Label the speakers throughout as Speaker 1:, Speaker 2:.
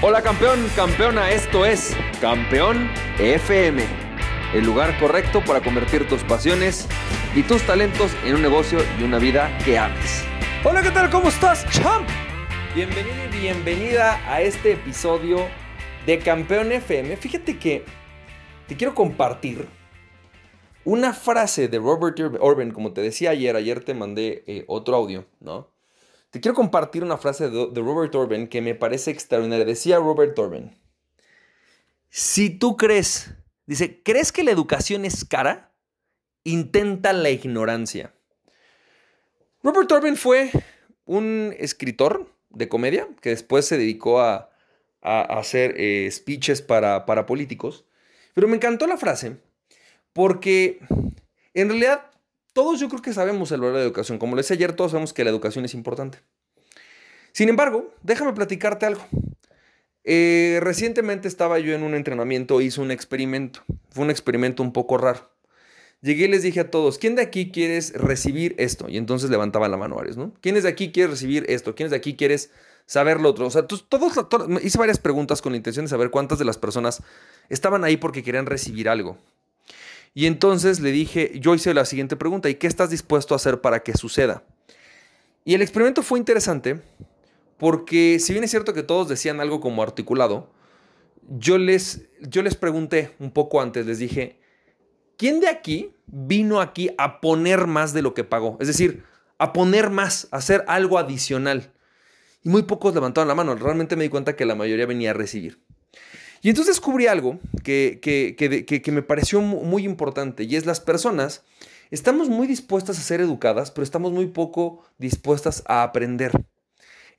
Speaker 1: Hola campeón, campeona, esto es Campeón FM, el lugar correcto para convertir tus pasiones y tus talentos en un negocio y una vida que ames. Hola, ¿qué tal? ¿Cómo estás, champ? Bienvenido y bienvenida a este episodio de Campeón FM. Fíjate que te quiero compartir una frase de Robert Orban, como te decía ayer, ayer te mandé eh, otro audio, ¿no? Te quiero compartir una frase de, Robert Orban que me parece extraordinaria. Decía Robert Orban, si tú crees, dice, ¿crees que la educación es cara? Intenta la ignorancia. Robert Orban fue un escritor de comedia que después se dedicó a, hacer eh, speeches para, para políticos. Pero me encantó la frase porque en realidad todos yo creo que sabemos el valor de la educación. Como les decía ayer, todos sabemos que la educación es importante. Sin embargo, déjame platicarte algo. Eh, recientemente estaba yo en un entrenamiento, hice un experimento. Fue un experimento un poco raro. Llegué y les dije a todos, ¿quién de aquí quieres recibir esto? Y entonces levantaban la mano Ares, ¿no? ¿Quiénes de aquí quieres recibir esto? ¿Quiénes de aquí quieres saber lo otro? O sea, todos, hice varias preguntas con la intención de saber cuántas de las personas estaban ahí porque querían recibir algo. Y entonces le dije, yo hice la siguiente pregunta, ¿y qué estás dispuesto a hacer para que suceda? Y el experimento fue interesante porque si bien es cierto que todos decían algo como articulado, yo les, yo les pregunté un poco antes, les dije, ¿quién de aquí vino aquí a poner más de lo que pagó? Es decir, a poner más, a hacer algo adicional. Y muy pocos levantaron la mano, realmente me di cuenta que la mayoría venía a recibir. Y entonces descubrí algo que, que, me pareció muy importante y es las personas estamos muy dispuestas a ser educadas, pero estamos muy poco dispuestas a aprender.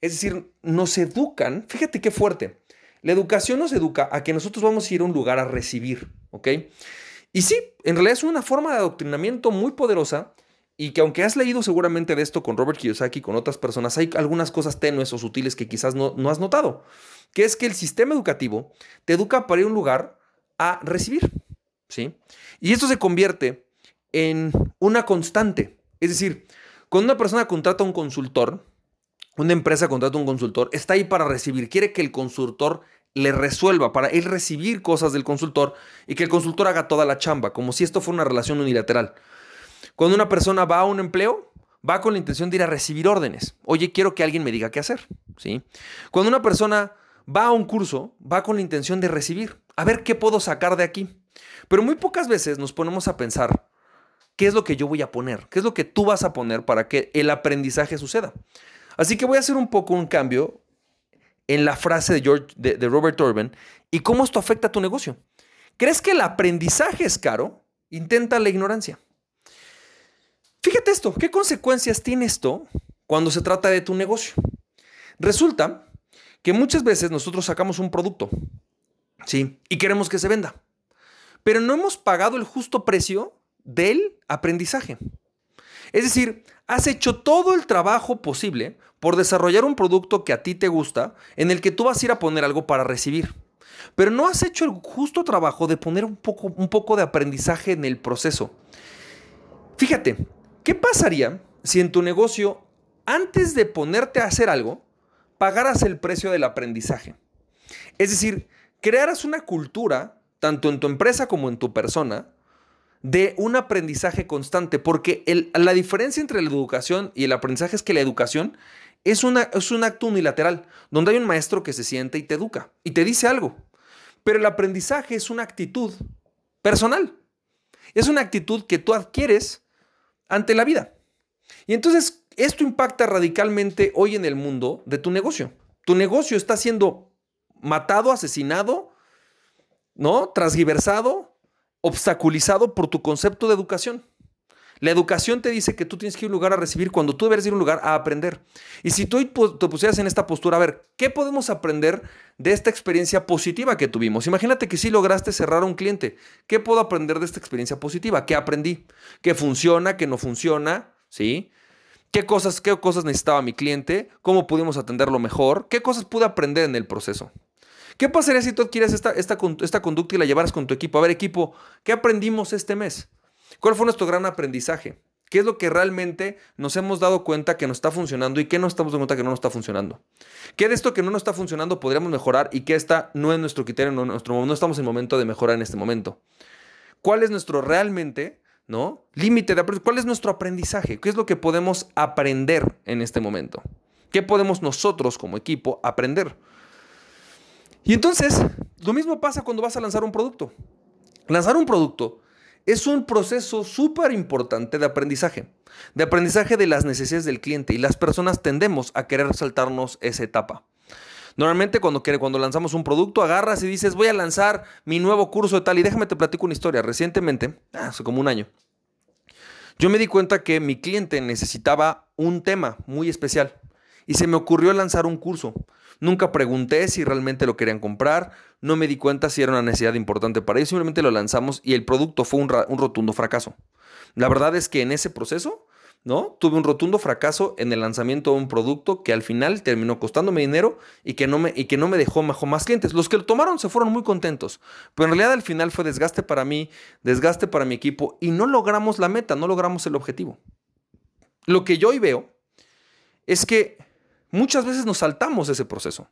Speaker 1: Es decir, nos educan, fíjate qué fuerte, la educación nos educa a que nosotros vamos a ir a un lugar a recibir, ¿ok? Y sí, en realidad es una forma de adoctrinamiento muy poderosa y que aunque has leído seguramente de esto con Robert Kiyosaki, con otras personas, hay algunas cosas tenues o sutiles que quizás no, no has notado, que es que el sistema educativo te educa para ir a un lugar a recibir, ¿sí? Y esto se convierte en una constante. Es decir, cuando una persona contrata a un consultor, una empresa contrata a un consultor, está ahí para recibir, quiere que el consultor le resuelva, para él recibir cosas del consultor y que el consultor haga toda la chamba, como si esto fuera una relación unilateral. Cuando una persona va a un empleo, va con la intención de ir a recibir órdenes. Oye, quiero que alguien me diga qué hacer. ¿sí? Cuando una persona va a un curso, va con la intención de recibir. A ver qué puedo sacar de aquí. Pero muy pocas veces nos ponemos a pensar qué es lo que yo voy a poner, qué es lo que tú vas a poner para que el aprendizaje suceda. Así que voy a hacer un poco un cambio en la frase de, George, de, Robert Orban y cómo esto afecta a tu negocio. ¿Crees que el aprendizaje es caro? Intenta la ignorancia. Fíjate esto, ¿qué consecuencias tiene esto cuando se trata de tu negocio? Resulta que muchas veces nosotros sacamos un producto, ¿sí? Y queremos que se venda, pero no hemos pagado el justo precio del aprendizaje. Es decir, has hecho todo el trabajo posible por desarrollar un producto que a ti te gusta, en el que tú vas a ir a poner algo para recibir. Pero no has hecho el justo trabajo de poner un poco, un poco de aprendizaje en el proceso. Fíjate, ¿Qué pasaría si en tu negocio, antes de ponerte a hacer algo, pagaras el precio del aprendizaje? Es decir, crearas una cultura, tanto en tu empresa como en tu persona, de un aprendizaje constante, porque la diferencia entre la educación y el aprendizaje es que la educación es, es un acto unilateral, donde hay un maestro que se siente y te educa y te dice algo, pero el aprendizaje es una actitud personal, es una actitud que tú adquieres ante la vida. Y entonces esto impacta radicalmente hoy en el mundo de tu negocio. Tu negocio está siendo matado, asesinado, ¿no? Transgiversado, obstaculizado por tu concepto de educación. La educación te dice que tú tienes que ir a un lugar a recibir cuando tú deberes ir a un lugar a aprender. Y si tú te pusieras en esta postura, a ver, ¿qué podemos aprender de esta experiencia positiva que tuvimos? Imagínate que si lograste cerrar a un cliente. ¿Qué puedo aprender de esta experiencia positiva? ¿Qué aprendí? ¿Qué funciona? ¿Qué no funciona? ¿Sí? ¿Qué cosas, qué cosas necesitaba mi cliente? ¿Cómo pudimos atenderlo mejor? ¿Qué cosas pude aprender en el proceso? ¿Qué pasaría si tú adquieres esta, esta, esta conducta y la llevaras con tu equipo? A ver, equipo, ¿qué aprendimos este mes? ¿Cuál fue nuestro gran aprendizaje? ¿Qué es lo que realmente nos hemos dado cuenta que nos está funcionando y qué no estamos dando cuenta que no nos está funcionando? ¿Qué de esto que no nos está funcionando podríamos mejorar y qué está no es nuestro criterio, nuestro, no estamos en el momento de mejorar en este momento? ¿Cuál es nuestro realmente, ¿no? Límite de ¿Cuál es nuestro aprendizaje? ¿Qué es lo que podemos aprender en este momento? ¿Qué podemos nosotros como equipo aprender? Y entonces, lo mismo pasa cuando vas a lanzar un producto. Lanzar un producto es un proceso súper importante de aprendizaje, de aprendizaje de las necesidades del cliente y las personas tendemos a querer saltarnos esa etapa. Normalmente cuando, cuando lanzamos un producto, agarras y dices, voy a lanzar mi nuevo curso de tal. Y déjame te platico una historia. Recientemente, hace como un año, yo me di cuenta que mi cliente necesitaba un tema muy especial y se me ocurrió lanzar un curso. Nunca pregunté si realmente lo querían comprar, no me di cuenta si era una necesidad importante para ellos, simplemente lo lanzamos y el producto fue un, rotundo fracaso. La verdad es que en ese proceso, ¿no? Tuve un rotundo fracaso en el lanzamiento de un producto que al final terminó costándome dinero y que no me, y que no me dejó más clientes. Los que lo tomaron se fueron muy contentos, pero en realidad al final fue desgaste para mí, desgaste para mi equipo y no logramos la meta, no logramos el objetivo. Lo que yo hoy veo es que Muchas veces nos saltamos ese proceso.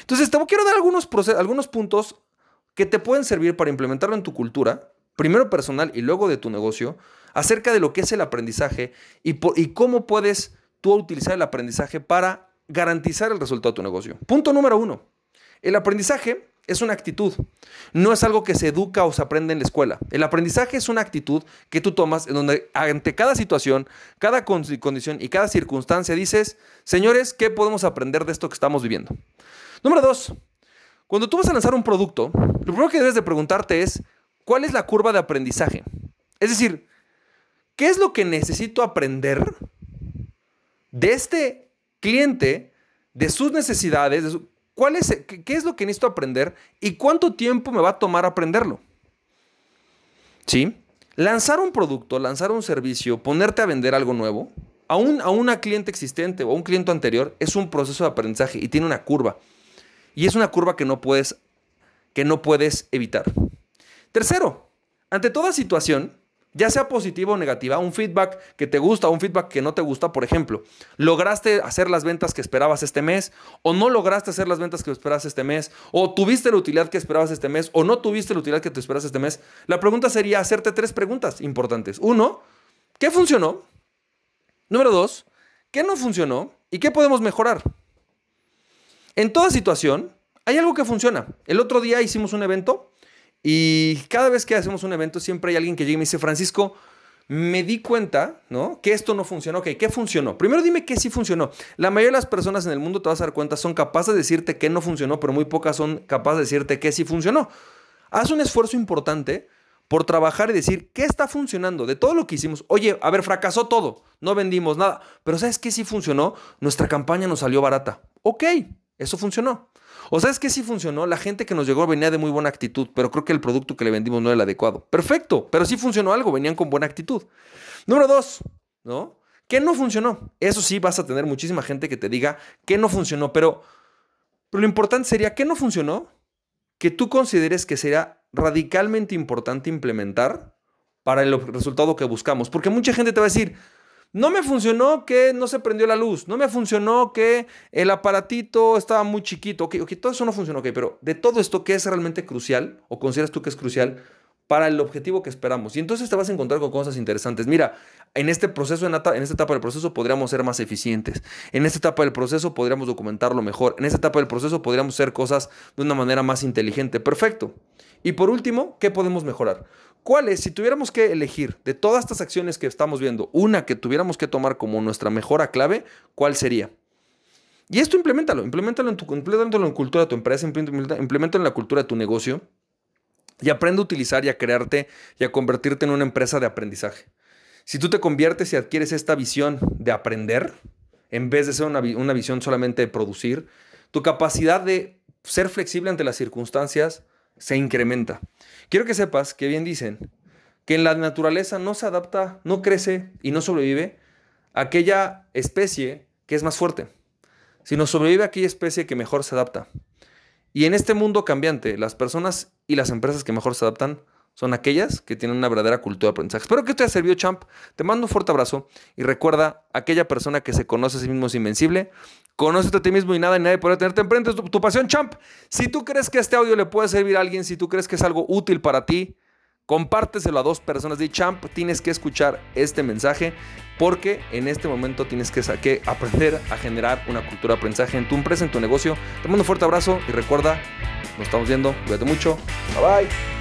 Speaker 1: Entonces, te quiero dar algunos, algunos puntos que te pueden servir para implementarlo en tu cultura, primero personal y luego de tu negocio, acerca de lo que es el aprendizaje y, y cómo puedes tú utilizar el aprendizaje para garantizar el resultado de tu negocio. Punto número uno. El aprendizaje es una actitud. No es algo que se educa o se aprende en la escuela. El aprendizaje es una actitud que tú tomas en donde ante cada situación, cada condición y cada circunstancia dices, señores, ¿qué podemos aprender de esto que estamos viviendo? Número dos, cuando tú vas a lanzar un producto, lo primero que debes de preguntarte es, ¿cuál es la curva de aprendizaje? Es decir, ¿qué es lo que necesito aprender de este cliente, de sus necesidades, ¿Cuál es, qué, es lo que necesito aprender y cuánto tiempo me va a tomar aprenderlo? ¿Sí? Lanzar un producto, lanzar un servicio, ponerte a vender algo nuevo, a, un, a una cliente existente o a un cliente anterior, es un proceso de aprendizaje y tiene una curva. Y es una curva que no puedes, que no puedes evitar. Tercero, ante toda situación, ya sea positiva o negativa, un feedback que te gusta o un feedback que no te gusta, por ejemplo, lograste hacer las ventas que esperabas este mes o no lograste hacer las ventas que esperabas este mes o tuviste la utilidad que esperabas este mes o no tuviste la utilidad que te esperas este mes, la pregunta sería hacerte tres preguntas importantes. Uno, ¿qué funcionó? Número dos, ¿qué no funcionó? ¿Y qué podemos mejorar? En toda situación, hay algo que funciona. El otro día hicimos un evento y cada vez que hacemos un evento, siempre hay alguien que llega y me dice, Francisco, me di cuenta, ¿no? Que esto no funcionó. Ok, ¿qué funcionó? Primero dime qué sí funcionó. La mayoría de las personas en el mundo, te vas a dar cuenta, son capaces de decirte que no funcionó, pero muy pocas son capaces de decirte que sí funcionó. Haz un esfuerzo importante por trabajar y decir, ¿qué está funcionando? De todo lo que hicimos. Oye, a ver, fracasó todo. No vendimos nada. Pero ¿sabes qué sí funcionó? Nuestra campaña nos salió barata. Ok, eso funcionó. O sabes que sí funcionó, la gente que nos llegó venía de muy buena actitud, pero creo que el producto que le vendimos no era el adecuado. Perfecto, pero sí funcionó algo, venían con buena actitud. Número dos, ¿no? ¿Qué no funcionó? Eso sí, vas a tener muchísima gente que te diga que no funcionó, pero, pero lo importante sería, ¿qué no funcionó? Que tú consideres que sería radicalmente importante implementar para el resultado que buscamos. Porque mucha gente te va a decir, no me funcionó que no se prendió la luz. No me funcionó que el aparatito estaba muy chiquito. Ok, ok, todo eso no funcionó. Ok, pero de todo esto, ¿qué es realmente crucial? ¿O consideras tú que es crucial para el objetivo que esperamos? Y entonces te vas a encontrar con cosas interesantes. Mira, en este proceso, en, esta etapa del proceso, podríamos ser más eficientes. En esta etapa del proceso, podríamos documentarlo mejor. En esta etapa del proceso, podríamos hacer cosas de una manera más inteligente. Perfecto. Y por último, ¿qué podemos mejorar? ¿Cuáles, si tuviéramos que elegir de todas estas acciones que estamos viendo, una que tuviéramos que tomar como nuestra mejora clave, cuál sería? Y esto implementalo, implementalo en tu implementalo en cultura de tu empresa, implementalo en la cultura de tu negocio y aprende a utilizar y a crearte y a convertirte en una empresa de aprendizaje. Si tú te conviertes y adquieres esta visión de aprender, en vez de ser una, una visión solamente de producir, tu capacidad de ser flexible ante las circunstancias se incrementa. Quiero que sepas que bien dicen que en la naturaleza no se adapta, no crece y no sobrevive aquella especie que es más fuerte, sino sobrevive aquella especie que mejor se adapta. Y en este mundo cambiante, las personas y las empresas que mejor se adaptan son aquellas que tienen una verdadera cultura de aprendizaje. Espero que te haya servido, champ. Te mando un fuerte abrazo y recuerda, aquella persona que se conoce a sí mismo es invencible. Conócete a ti mismo y nada y nadie podrá tenerte enfrente. Tu, tu pasión, champ. Si tú crees que este audio le puede servir a alguien, si tú crees que es algo útil para ti, compárteselo a dos personas. de champ, tienes que escuchar este mensaje porque en este momento tienes que, que aprender a generar una cultura de aprendizaje en tu empresa, en tu negocio. Te mando un fuerte abrazo y recuerda, nos estamos viendo. Cuídate mucho. Bye bye.